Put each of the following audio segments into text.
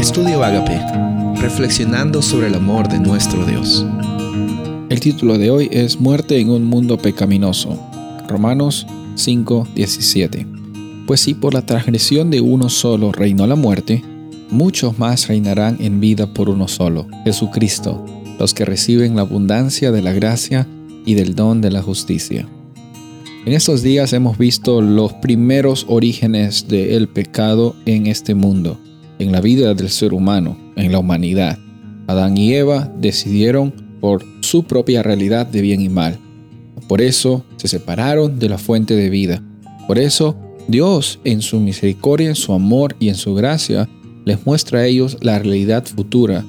Estudio Agape, reflexionando sobre el amor de nuestro Dios. El título de hoy es Muerte en un mundo pecaminoso. Romanos 5:17. Pues si por la transgresión de uno solo reinó la muerte, muchos más reinarán en vida por uno solo, Jesucristo, los que reciben la abundancia de la gracia y del don de la justicia. En estos días hemos visto los primeros orígenes del pecado en este mundo en la vida del ser humano, en la humanidad. Adán y Eva decidieron por su propia realidad de bien y mal. Por eso se separaron de la fuente de vida. Por eso Dios, en su misericordia, en su amor y en su gracia, les muestra a ellos la realidad futura,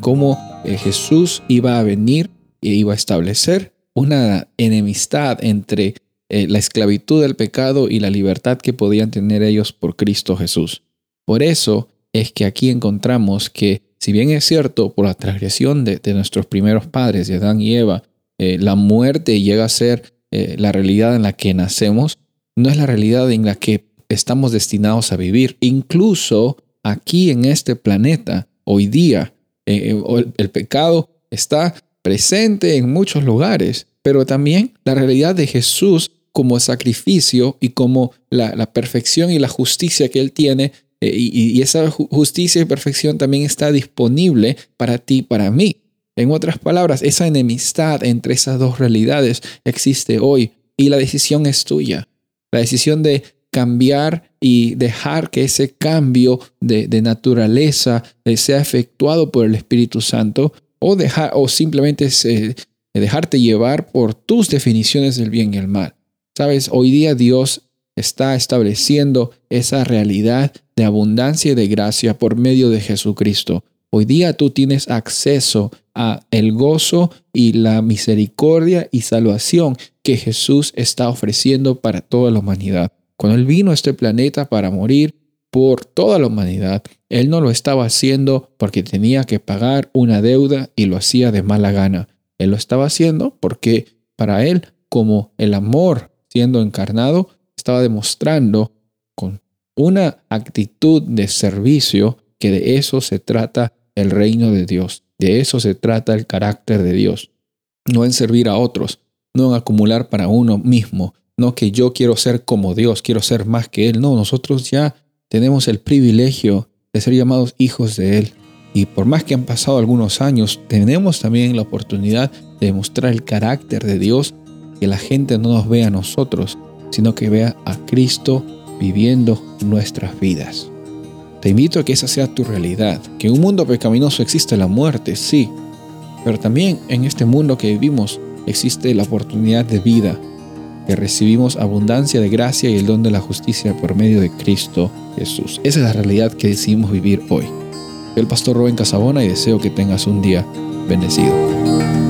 cómo eh, Jesús iba a venir e iba a establecer una enemistad entre eh, la esclavitud del pecado y la libertad que podían tener ellos por Cristo Jesús. Por eso es que aquí encontramos que, si bien es cierto, por la transgresión de, nuestros primeros padres, de Adán y Eva, eh, la muerte llega a ser eh, la realidad en la que nacemos, no es la realidad en la que estamos destinados a vivir. Incluso aquí en este planeta, hoy día, eh, el, pecado está presente en muchos lugares, pero también la realidad de Jesús como sacrificio y como la, la perfección y la justicia que Él tiene eh, y, esa justicia y perfección también está disponible para ti, para mí. En otras palabras, esa enemistad entre esas dos realidades existe hoy y la decisión es tuya. La decisión de cambiar y dejar que ese cambio de, naturaleza eh, sea efectuado por el Espíritu Santo o, dejar, o simplemente dejarte llevar por tus definiciones del bien y el mal. Sabes, hoy día Dios está estableciendo esa realidad de abundancia y de gracia por medio de Jesucristo. Hoy día tú tienes acceso a el gozo y la misericordia y salvación que Jesús está ofreciendo para toda la humanidad. Cuando Él vino a este planeta para morir por toda la humanidad, Él no lo estaba haciendo porque tenía que pagar una deuda y lo hacía de mala gana. Él lo estaba haciendo porque para Él, como el amor siendo encarnado, estaba demostrando con una actitud de servicio que de eso se trata el reino de Dios, de eso se trata el carácter de Dios, no en servir a otros, no en acumular para uno mismo, no que yo quiero ser como Dios, quiero ser más que Él, no, nosotros ya tenemos el privilegio de ser llamados hijos de Él. Y por más que han pasado algunos años, tenemos también la oportunidad de demostrar el carácter de Dios, que la gente no nos vea a nosotros, sino que vea a Cristo viviendo nuestras vidas. Te invito a que esa sea tu realidad, que en un mundo pecaminoso existe la muerte, sí, pero también en este mundo que vivimos existe la oportunidad de vida, que recibimos abundancia de gracia y el don de la justicia por medio de Cristo Jesús. Esa es la realidad que decidimos vivir hoy. Soy el pastor Rubén Casabona y deseo que tengas un día bendecido.